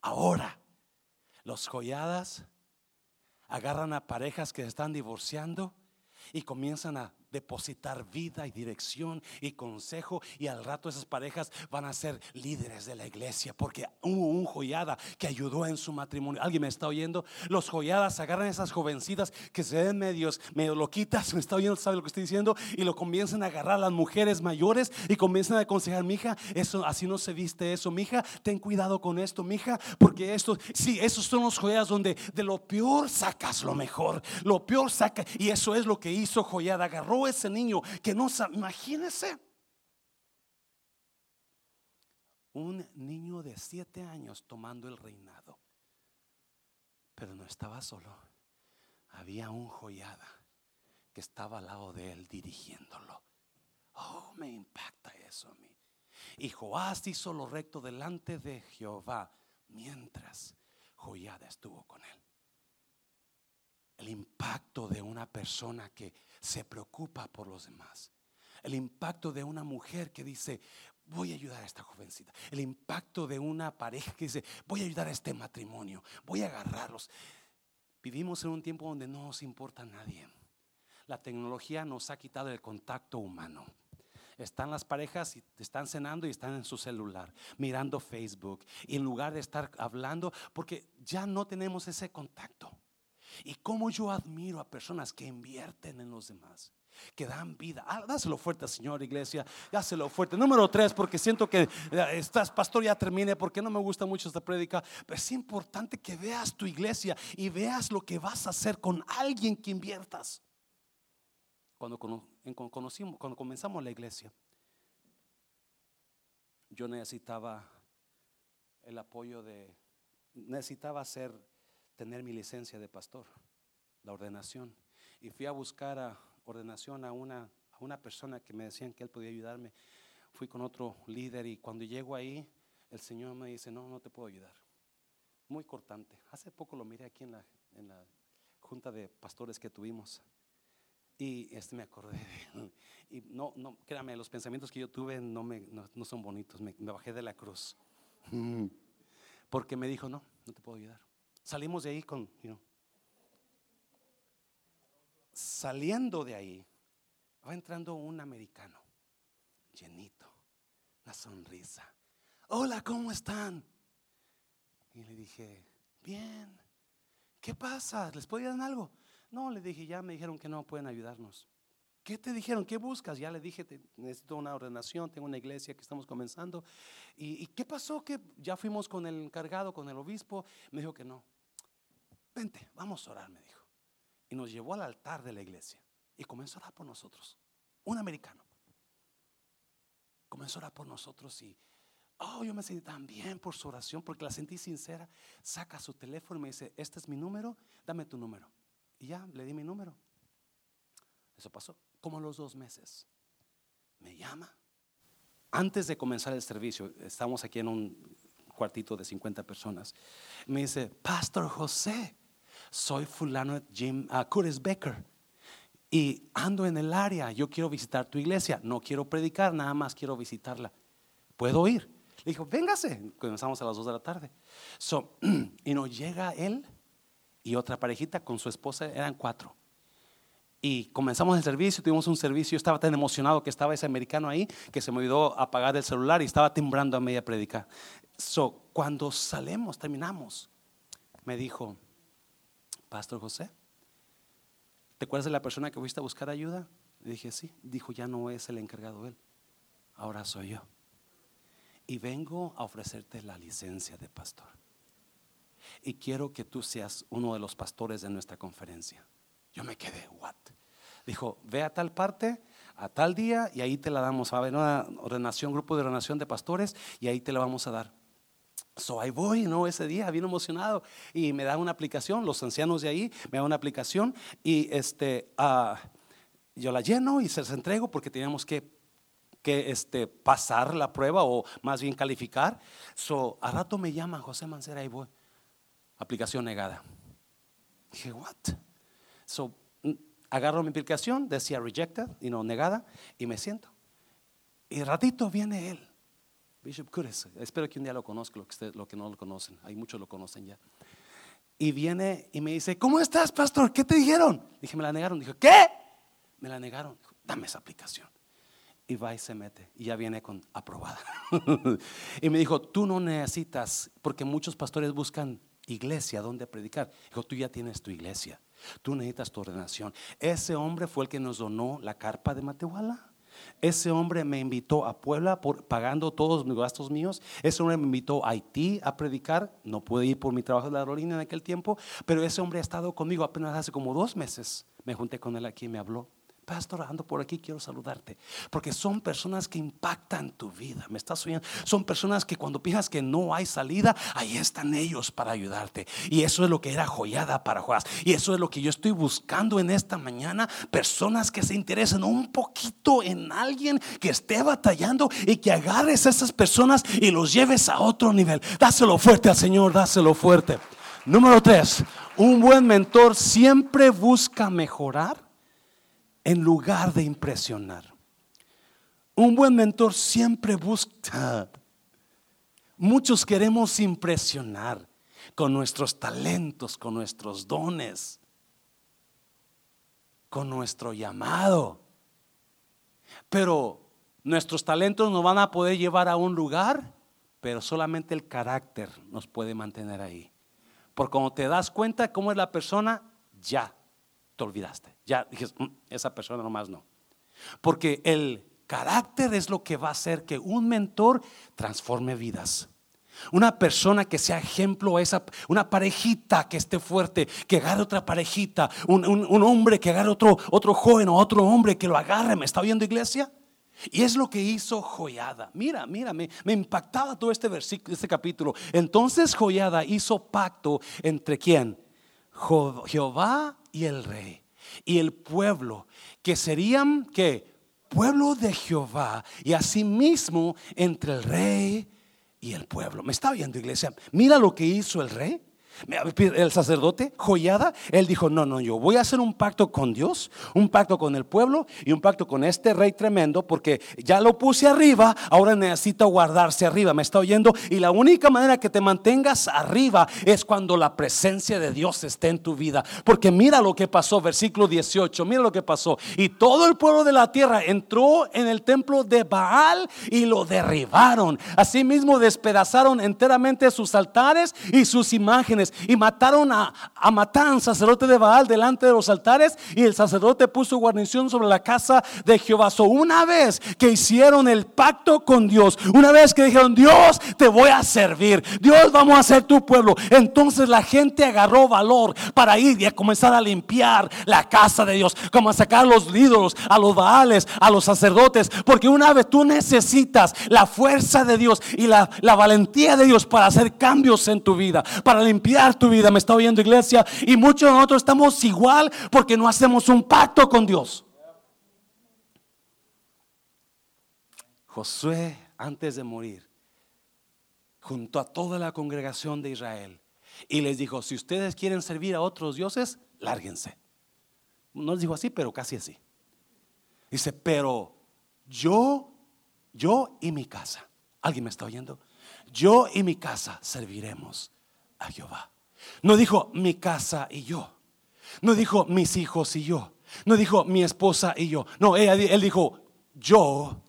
Ahora, los joyadas agarran a parejas que se están divorciando y comienzan a depositar vida y dirección y consejo y al rato esas parejas van a ser líderes de la iglesia porque hubo un joyada que ayudó en su matrimonio. ¿Alguien me está oyendo? Los joyadas agarran esas jovencitas que se ven medios, medio loquitas, me está oyendo, sabe lo que estoy diciendo y lo comienzan a agarrar a las mujeres mayores y comienzan a aconsejar, mija, eso así no se viste eso, mija, ten cuidado con esto, mija, porque esto, sí, esos son los joyadas donde de lo peor sacas lo mejor, lo peor saca y eso es lo que hizo joyada, agarró ese niño que no sabe, imagínese. Un niño de siete años tomando el reinado. Pero no estaba solo. Había un joyada que estaba al lado de él dirigiéndolo. Oh, me impacta eso a mí. Y Joás hizo lo recto delante de Jehová mientras Joyada estuvo con él. El impacto de una persona que se preocupa por los demás. El impacto de una mujer que dice, voy a ayudar a esta jovencita. El impacto de una pareja que dice, voy a ayudar a este matrimonio, voy a agarrarlos. Vivimos en un tiempo donde no nos importa a nadie. La tecnología nos ha quitado el contacto humano. Están las parejas y están cenando y están en su celular, mirando Facebook, y en lugar de estar hablando, porque ya no tenemos ese contacto. Y como yo admiro a personas que invierten en los demás, que dan vida. Ah, dáselo fuerte, Señor Iglesia. Dáselo fuerte. Número tres, porque siento que eh, estás, pastor, ya termine, porque no me gusta mucho esta prédica. Pero es importante que veas tu iglesia y veas lo que vas a hacer con alguien que inviertas. Cuando, conocimos, cuando comenzamos la iglesia, yo necesitaba el apoyo de, necesitaba ser tener mi licencia de pastor, la ordenación. Y fui a buscar a ordenación a una, a una persona que me decían que él podía ayudarme. fui con otro líder y cuando llego ahí, el Señor me dice, no, no te puedo ayudar. Muy cortante. Hace poco lo miré aquí en la, en la junta de pastores que tuvimos. Y este me acordé. Y no, no, créame, los pensamientos que yo tuve no, me, no, son bonitos. Me, bajé de la cruz. Porque me dijo, no, no te puedo ayudar. Salimos de ahí con, saliendo de ahí, va entrando un americano, llenito, una sonrisa. Hola, ¿cómo están? Y le dije, bien, ¿qué pasa? ¿Les puedo ayudar algo? No, le dije, ya me dijeron que no pueden ayudarnos. ¿Qué te dijeron? ¿Qué buscas? Ya le dije, necesito una ordenación, tengo una iglesia que estamos comenzando. ¿Y, qué pasó? Que ya fuimos con el encargado, con el obispo. Me dijo que no. Vente, vamos a orar, me dijo. Y nos llevó al altar de la iglesia. Y comenzó a orar por nosotros. Un americano. Comenzó a orar por nosotros y, oh, yo me sentí tan bien por su oración porque la sentí sincera. Saca su teléfono y me dice, este es mi número, dame tu número. Y ya, le di mi número. Eso pasó como los dos meses. Me llama. Antes de comenzar el servicio, estamos aquí en un cuartito de 50 personas. Me dice, Pastor José, soy fulano Jim uh, Curtis Becker y ando en el área. Yo quiero visitar tu iglesia. No quiero predicar, nada más quiero visitarla. ¿Puedo ir? Le dijo, véngase. Comenzamos a las 2 de la tarde. So, y nos llega él y otra parejita con su esposa, eran cuatro. Y comenzamos el servicio, tuvimos un servicio, yo estaba tan emocionado que estaba ese americano ahí que se me olvidó apagar el celular y estaba timbrando a media predica. So, cuando salimos, terminamos, me dijo, Pastor José, ¿te acuerdas de la persona que fuiste a buscar ayuda? Le dije, sí. Dijo, ya no es el encargado él, ahora soy yo. Y vengo a ofrecerte la licencia de pastor y quiero que tú seas uno de los pastores de nuestra conferencia. Yo me quedé, what? Dijo, ve a tal parte, a tal día, y ahí te la damos. A haber una ordenación, grupo de ordenación de pastores, y ahí te la vamos a dar. So ahí voy, ¿no? Ese día, bien emocionado. Y me da una aplicación, los ancianos de ahí me dan una aplicación, y este, uh, yo la lleno y se las entrego porque teníamos que que este, pasar la prueba o más bien calificar. So, a rato me llama José Mancera y voy aplicación negada. Dije, what? So, agarro mi aplicación, decía rejected, y no negada, y me siento. Y ratito viene él, Bishop Curtis. Espero que un día lo conozca, lo que, lo que no lo conocen. Hay muchos lo conocen ya. Y viene y me dice, ¿cómo estás, pastor? ¿Qué te dijeron? Dije, me la negaron. Dije, ¿qué? Me la negaron. Dame esa aplicación. Y va y se mete. Y ya viene con aprobada. y me dijo, tú no necesitas, porque muchos pastores buscan iglesia donde predicar. Dijo, tú ya tienes tu iglesia, tú necesitas tu ordenación. Ese hombre fue el que nos donó la carpa de Matehuala. Ese hombre me invitó a Puebla pagando todos mis gastos míos. Ese hombre me invitó a Haití a predicar. No pude ir por mi trabajo de la aerolínea en aquel tiempo, pero ese hombre ha estado conmigo apenas hace como dos meses. Me junté con él aquí y me habló pastor, ando por aquí, quiero saludarte. Porque son personas que impactan tu vida. ¿Me estás oyendo? Son personas que cuando piensas que no hay salida, ahí están ellos para ayudarte. Y eso es lo que era joyada para Joás. Y eso es lo que yo estoy buscando en esta mañana. Personas que se interesen un poquito en alguien que esté batallando y que agarres a esas personas y los lleves a otro nivel. Dáselo fuerte al Señor, dáselo fuerte. Número tres, un buen mentor siempre busca mejorar en lugar de impresionar. Un buen mentor siempre busca. Muchos queremos impresionar con nuestros talentos, con nuestros dones, con nuestro llamado. Pero nuestros talentos nos van a poder llevar a un lugar, pero solamente el carácter nos puede mantener ahí. Porque cuando te das cuenta cómo es la persona, ya te olvidaste. Ya dije, mm, esa persona nomás no. Porque el carácter es lo que va a hacer que un mentor transforme vidas. Una persona que sea ejemplo, esa, una parejita que esté fuerte, que agarre otra parejita, un, hombre que agarre otro, otro joven o otro hombre que lo agarre. ¿Me está viendo iglesia? Y es lo que hizo Joyada. Mira, mira, me, impactaba todo este versículo, este capítulo. Entonces Joyada hizo pacto entre quién? Jehová y el rey y el pueblo, que serían que pueblo de Jehová y asimismo entre el rey y el pueblo. ¿Me está viendo, iglesia? Mira lo que hizo el rey. El sacerdote, joyada, él dijo, no, no, yo voy a hacer un pacto con Dios, un pacto con el pueblo y un pacto con este rey tremendo, porque ya lo puse arriba, ahora necesita guardarse arriba, me está oyendo, y la única manera que te mantengas arriba es cuando la presencia de Dios esté en tu vida, porque mira lo que pasó, versículo 18, mira lo que pasó, y todo el pueblo de la tierra entró en el templo de Baal y lo derribaron, asimismo despedazaron enteramente sus altares y sus imágenes, y mataron a, a Matán, sacerdote de Baal, delante de los altares y el sacerdote puso guarnición sobre la casa de Jehová. So, una vez que hicieron el pacto con Dios, una vez que dijeron, Dios, te voy a servir, Dios, vamos a ser tu pueblo, entonces la gente agarró valor para ir y a comenzar a limpiar la casa de Dios, como a sacar a los ídolos, a los baales, a los sacerdotes, porque una vez tú necesitas la fuerza de Dios y la, la valentía de Dios para hacer cambios en tu vida, para limpiar tu vida. Me está oyendo iglesia. Y muchos de nosotros estamos igual porque no hacemos un pacto con Dios. Josué, antes de morir, junto a toda la congregación de Israel y les dijo, si ustedes quieren servir a otros dioses, lárguense. No les dijo así, pero casi así. Dice, pero yo, yo y mi casa, ¿alguien me está oyendo? Yo y mi casa serviremos Jehová. No dijo mi casa y yo. No dijo mis hijos y yo. No dijo mi esposa y yo. No, él, dijo yo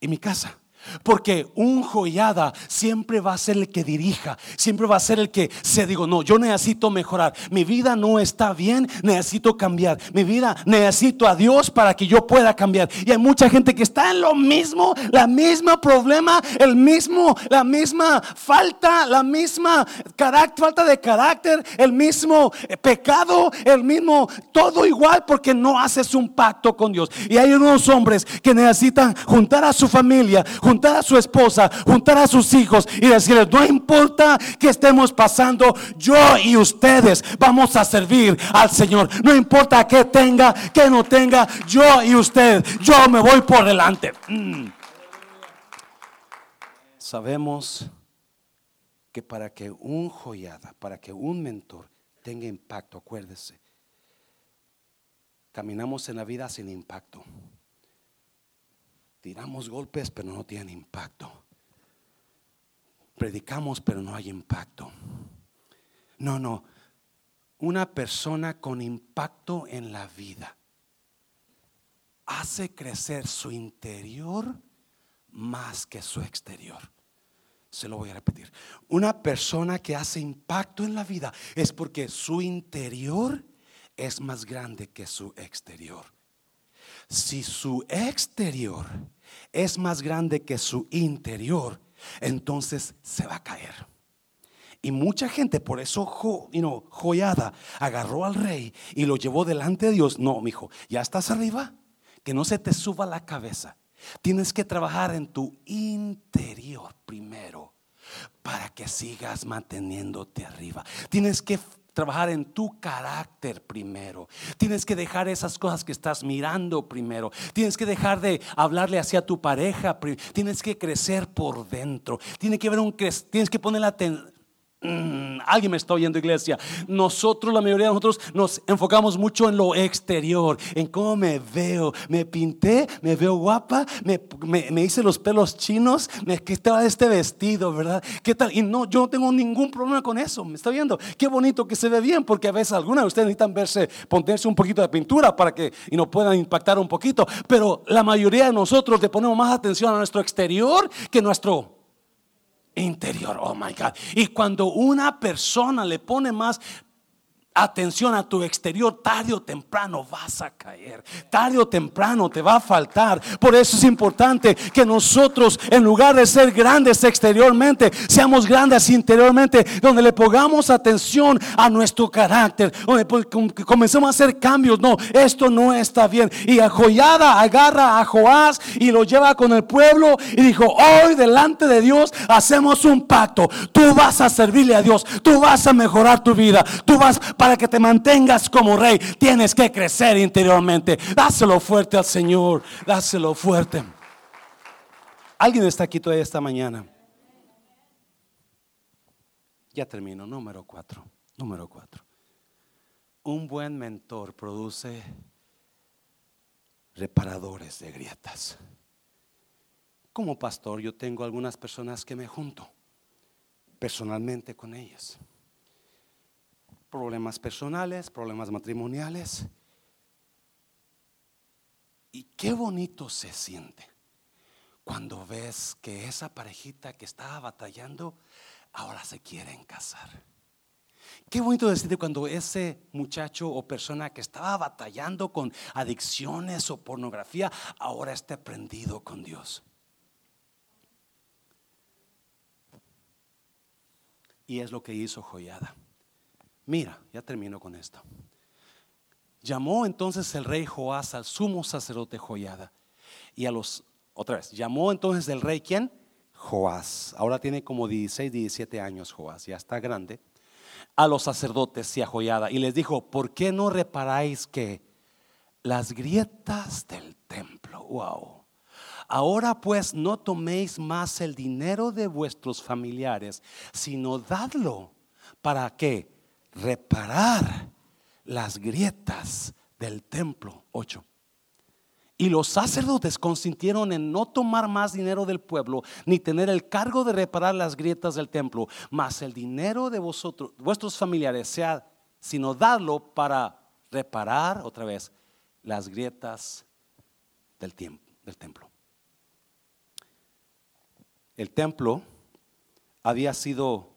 y mi casa. Porque un joyada siempre va a ser el que dirija, siempre va a ser el que se digo, no, yo necesito mejorar, mi vida no está bien, necesito cambiar, mi vida necesito a Dios para que yo pueda cambiar. Y hay mucha gente que está en lo mismo, la misma problema, el mismo, la misma falta, la misma falta de carácter, el mismo eh, pecado, el mismo, todo igual porque no haces un pacto con Dios. Y hay unos hombres que necesitan juntar a su familia, a su esposa, juntar a sus hijos y decirles, no importa que estemos pasando, yo y ustedes vamos a servir al Señor. No importa que tenga, que no tenga, yo y usted, yo me voy por delante. Mm. Sabemos que para que un joyada, para que un mentor tenga impacto, acuérdese, caminamos en la vida sin impacto. Tiramos golpes, pero no tienen impacto. Predicamos, pero no hay impacto. No, no. Una persona con impacto en la vida hace crecer su interior más que su exterior. Se lo voy a repetir. Una persona que hace impacto en la vida es porque su interior es más grande que su exterior si su exterior es más grande que su interior, entonces se va a caer. Y mucha gente, por eso joyada, agarró al rey y lo llevó delante de Dios. No, mi hijo, ya estás arriba, que no se te suba la cabeza. Tienes que trabajar en tu interior primero para que sigas manteniéndote arriba. Tienes que trabajar en tu carácter primero. Tienes que dejar esas cosas que estás mirando primero. Tienes que dejar de hablarle hacia tu pareja. Tienes que crecer por dentro. Tiene que ver un tienes que poner la atención Mm, alguien me está oyendo, iglesia. Nosotros, la mayoría de nosotros, nos enfocamos mucho en lo exterior, en cómo me veo. Me pinté, me veo guapa, me, hice los pelos chinos, me quitaba este vestido, ¿verdad? ¿Qué tal? Y no, yo no tengo ningún problema con eso. ¿Me está viendo? Qué bonito que se ve bien, porque a veces algunas de ustedes necesitan verse, ponerse un poquito de pintura para que y no puedan impactar un poquito. Pero la mayoría de nosotros le ponemos más atención a nuestro exterior que nuestro interior. Oh my God. Y cuando una persona le pone más atención a tu exterior, tarde o temprano vas a caer, tarde o temprano te va a faltar. Por eso es importante que nosotros, en lugar de ser grandes exteriormente, seamos grandes interiormente, donde le pongamos atención a nuestro carácter, donde comencemos a hacer cambios. No, esto no está bien. Y a Joyada agarra a Joás y lo lleva con el pueblo y dijo, hoy delante de Dios hacemos un pacto. Tú vas a servirle a Dios, tú vas a mejorar tu vida, tú vas para que te mantengas como rey, tienes que crecer interiormente. Dáselo fuerte al Señor, dáselo fuerte. ¿Alguien está aquí todavía esta mañana? Ya termino, número cuatro. Número cuatro. Un buen mentor produce reparadores de grietas. Como pastor yo tengo algunas personas que me junto personalmente con ellas. Problemas personales, problemas matrimoniales. Y qué bonito se siente cuando ves que esa parejita que estaba batallando ahora se quieren casar. Qué bonito decirte cuando ese muchacho o persona que estaba batallando con adicciones o pornografía ahora está prendido con Dios. Y es lo que hizo Joyada. Mira, ya termino con esto. Llamó entonces el rey Joás al sumo sacerdote Joyada y a los, otra vez, llamó entonces el rey quién? Joás. Ahora tiene como 16, 17 años Joás, ya está grande a los sacerdotes y a Joyada y les dijo, ¿por qué no reparáis que las grietas del templo? Wow. Ahora pues no toméis más el dinero de vuestros familiares, sino dadlo para que reparar las grietas del templo. 8. Y los sacerdotes consintieron en no tomar más dinero del pueblo, ni tener el cargo de reparar las grietas del templo, mas el dinero de vosotros, vuestros familiares, sea, sino darlo para reparar otra vez las grietas del, del templo. El templo había sido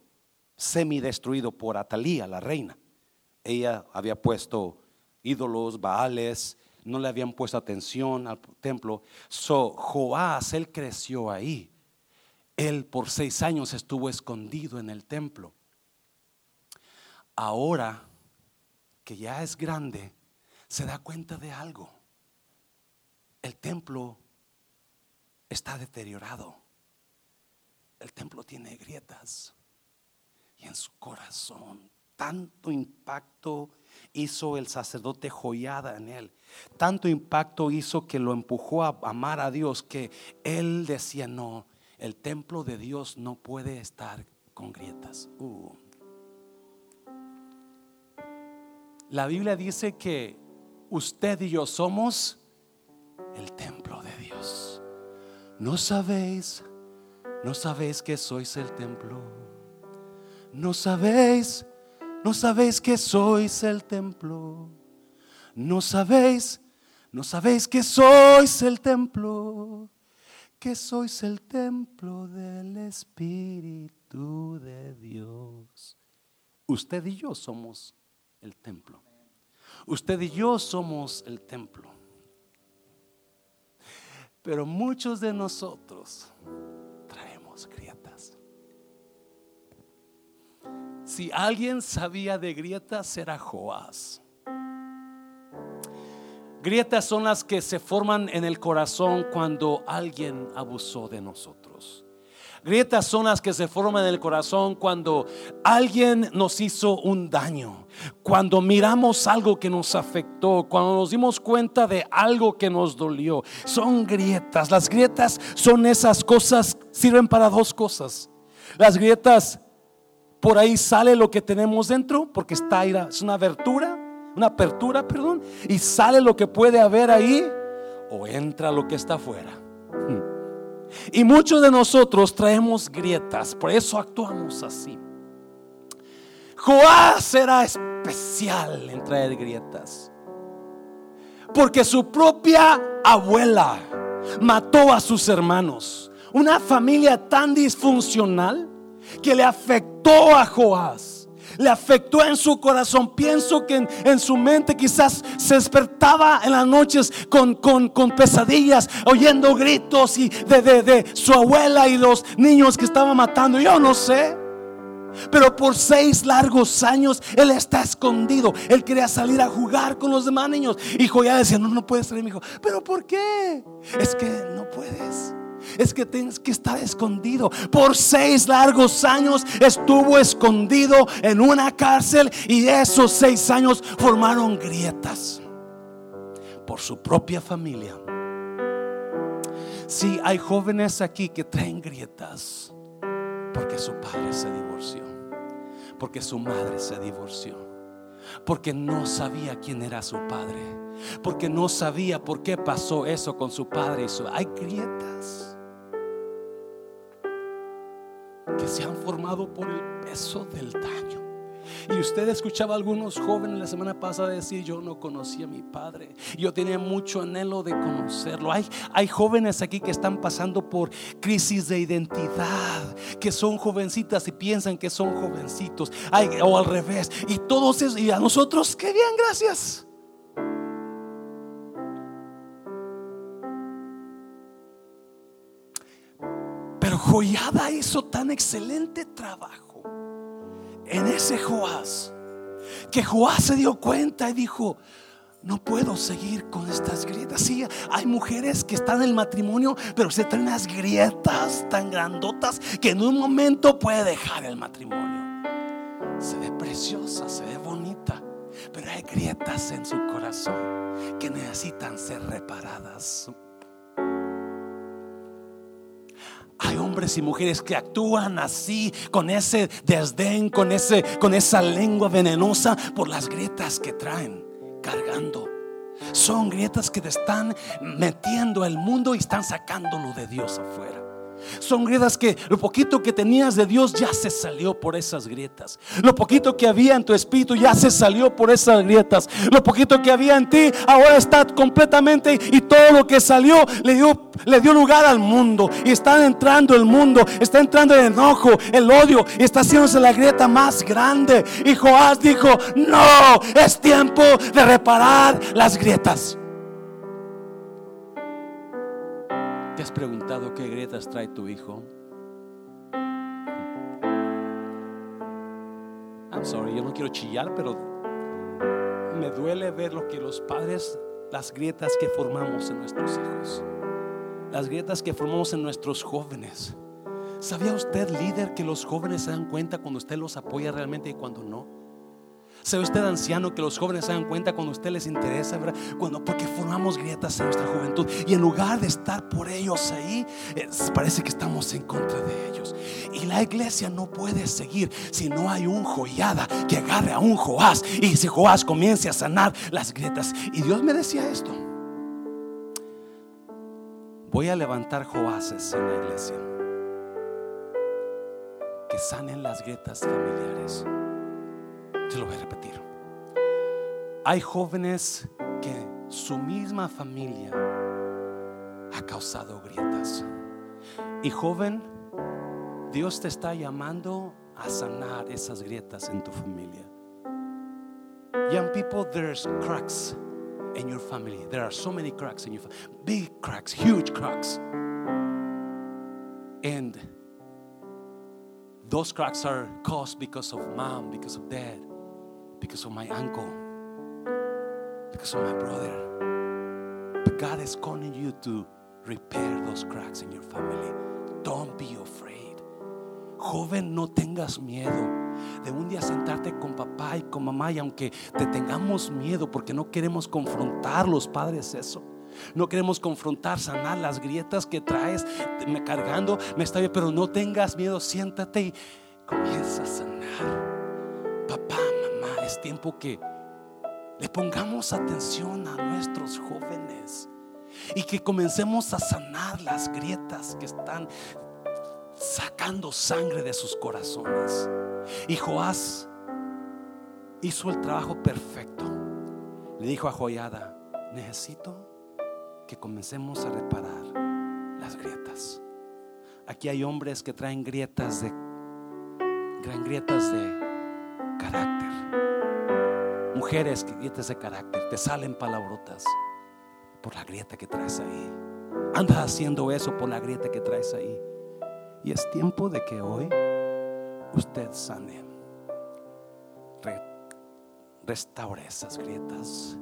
semi-destruido por Atalía, la reina. Ella había puesto ídolos, baales, no le habían puesto atención al templo. So, Joás, él creció ahí. Él por seis años estuvo escondido en el templo. Ahora que ya es grande, se da cuenta de algo. El templo está deteriorado. El templo tiene grietas. En su corazón tanto impacto hizo el sacerdote joyada en él. Tanto impacto hizo que lo empujó a amar a Dios que él decía, no, el templo de Dios no puede estar con grietas. Uh. La Biblia dice que usted y yo somos el templo de Dios. ¿No sabéis? ¿No sabéis que sois el templo? ¿No sabéis? ¿No sabéis que sois el templo? ¿No sabéis? ¿No sabéis que sois el templo? Que sois el templo del Espíritu de Dios. Usted y yo somos el templo. Usted y yo somos el templo. Pero muchos de nosotros traemos grietas. Si alguien sabía de grietas era Joás. Grietas son las que se forman en el corazón cuando alguien abusó de nosotros. Grietas son las que se forman en el corazón cuando alguien nos hizo un daño, cuando miramos algo que nos afectó, cuando nos dimos cuenta de algo que nos dolió. Son grietas. Las grietas son esas cosas, sirven para dos cosas. Las grietas, por ahí sale lo que tenemos dentro, porque está es una abertura una apertura, perdón, y sale lo que puede haber ahí o entra lo que está afuera. Y muchos de nosotros traemos grietas, por eso actuamos así. Joás era especial en traer grietas, porque su propia abuela mató a sus hermanos. Una familia tan disfuncional que le afectó a Joás le afectó en su corazón. Pienso que en, su mente quizás se despertaba en las noches con, pesadillas, oyendo gritos y de, de su abuela y los niños que estaba matando. Yo no sé. Pero por seis largos años él está escondido. Él quería salir a jugar con los demás niños. Y ya decía, no, no puedes salir, mi hijo. Pero ¿por qué? Es que no puedes. Es que tienes que estar escondido. Por seis largos años estuvo escondido en una cárcel y esos seis años formaron grietas por su propia familia. Si hay jóvenes aquí que traen grietas porque su padre se divorció, porque su madre se divorció, porque no sabía quién era su padre, porque no sabía por qué pasó eso con su padre y su... Hay grietas que se han formado por el peso del daño. Y usted escuchaba a algunos jóvenes la semana pasada decir, yo no conocía a mi padre. Yo tenía mucho anhelo de conocerlo. Hay, hay jóvenes aquí que están pasando por crisis de identidad, que son jovencitas y piensan que son jovencitos. o al revés. Y todos y a nosotros, qué bien, gracias. Joyada hizo tan excelente trabajo en ese Joás, que Joás se dio cuenta y dijo, no puedo seguir con estas grietas. Sí, hay mujeres que están en el matrimonio, pero se traen unas grietas tan grandotas que en un momento puede dejar el matrimonio. Se ve preciosa, se ve bonita, pero hay grietas en su corazón que necesitan ser reparadas. Hay hombres y mujeres que actúan así, con ese desdén, con, ese, con esa lengua venenosa por las grietas que traen cargando. Son grietas que te están metiendo al mundo y están sacándolo de Dios afuera. Son grietas que lo poquito que tenías de Dios ya se salió por esas grietas. Lo poquito que había en tu espíritu ya se salió por esas grietas. Lo poquito que había en ti ahora está completamente y todo lo que salió le dio, le dio lugar al mundo. Y está entrando el mundo, está entrando el enojo, el odio y está haciéndose la grieta más grande. Y Joás dijo, no, es tiempo de reparar las grietas. ¿Te has preguntado qué grietas trae tu hijo? I'm sorry, yo no quiero chillar, pero me duele ver lo que los padres, las grietas que formamos en nuestros hijos, las grietas que formamos en nuestros jóvenes. ¿Sabía usted, líder, que los jóvenes se dan cuenta cuando usted los apoya realmente y cuando no? ¿Sabe usted, anciano, que los jóvenes se dan cuenta cuando a usted les interesa, ¿verdad? Cuando, porque formamos grietas en nuestra juventud y en lugar de estar por ellos ahí, parece que estamos en contra de ellos. Y la iglesia no puede seguir si no hay un joyada que agarre a un Joás y si Joás comience a sanar las grietas. Y Dios me decía esto: Voy a levantar Joáses en la iglesia que sanen las grietas familiares. Se lo voy a repetir. Hay jóvenes que su misma familia ha causado grietas. Y joven, Dios te está llamando a sanar esas grietas en tu familia. Young people, there's cracks in your family. There are so many cracks in your family. Big cracks, huge cracks. And those cracks are caused because of mom, because of dad because of my uncle, because of my brother. But God is calling you to repair those cracks in your family. Don't be afraid. Joven, no tengas miedo de un día sentarte con papá y con mamá y aunque te tengamos miedo porque no queremos confrontar los padres eso. No queremos confrontar, sanar las grietas que traes me cargando, me está bien, pero no tengas miedo, siéntate y comienza a sanar. Papá, es tiempo que le pongamos atención a nuestros jóvenes y que comencemos a sanar las grietas que están sacando sangre de sus corazones. Y Joás hizo el trabajo perfecto. Le dijo a Joyada, necesito que comencemos a reparar las grietas. Aquí hay hombres que traen grietas de gran grietas de carácter mujeres que grietas de carácter, te salen palabrotas por la grieta que traes ahí. Andas haciendo eso por la grieta que traes ahí. Y es tiempo de que hoy usted sane. restaure esas grietas.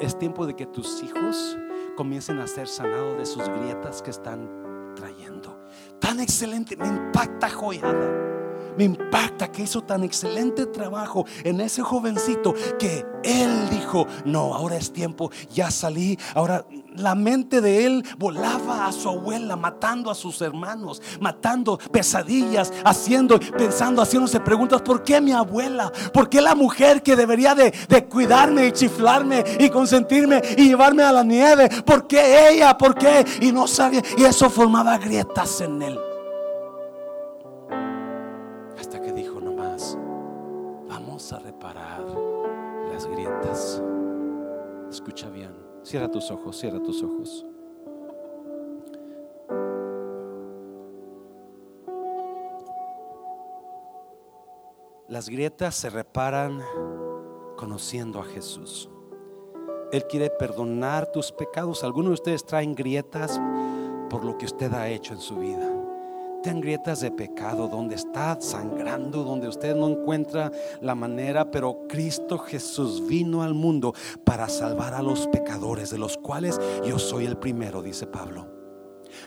Es tiempo de que tus hijos comiencen a ser sanados de sus grietas que están trayendo. Tan excelente, me impacta joyada. Me impacta que hizo tan excelente trabajo en ese jovencito que él dijo, no, ahora es tiempo, ya salí. Ahora la mente de él volaba a su abuela, matando a sus hermanos, matando pesadillas, haciendo, pensando, haciéndose preguntas, ¿por qué mi abuela? ¿Por qué la mujer que debería de, de cuidarme y chiflarme y consentirme y llevarme a la nieve? ¿Por qué ella? ¿Por qué? Y no sabía, y eso formaba grietas en él. Escucha bien. Cierra tus ojos, cierra tus ojos. Las grietas se reparan conociendo a Jesús. Él quiere perdonar tus pecados. Algunos de ustedes traen grietas por lo que usted ha hecho en su vida grietas de pecado, donde está sangrando, donde usted no encuentra la manera, pero Cristo Jesús vino al mundo para salvar a los pecadores, de los cuales yo soy el primero, dice Pablo.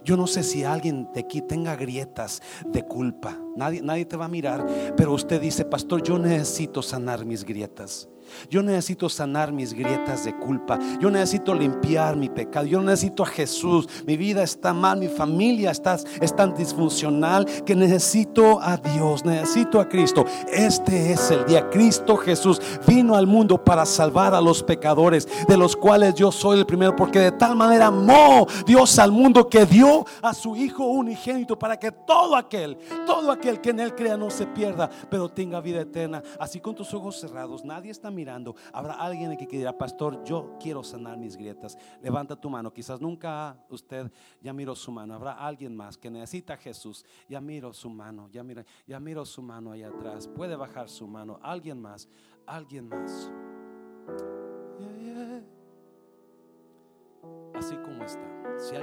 Yo no sé si alguien de aquí tenga grietas de culpa. Nadie, nadie te va a mirar, pero usted dice, pastor, yo necesito sanar mis grietas. Yo necesito sanar mis grietas de culpa. Yo necesito limpiar mi pecado. Yo necesito a Jesús. Mi vida está mal, mi familia está, es tan disfuncional que necesito a Dios, necesito a Cristo. Este es el día. Cristo Jesús vino al mundo para salvar a los pecadores, de los cuales yo soy el primero, porque de tal manera amó Dios al mundo que dio a su Hijo unigénito para que todo aquel, todo aquel que en Él crea no se pierda, pero tenga vida eterna. Así con tus ojos cerrados, nadie está mirando, habrá alguien que dirá, pastor, yo quiero sanar mis grietas. Levanta tu mano. Quizás nunca usted ya miró su mano. Habrá alguien más que necesita Jesús. Ya miro su mano. Ya miro, ya miro su mano allá atrás. Puede bajar su mano. Alguien más. Alguien más. Así como está. Si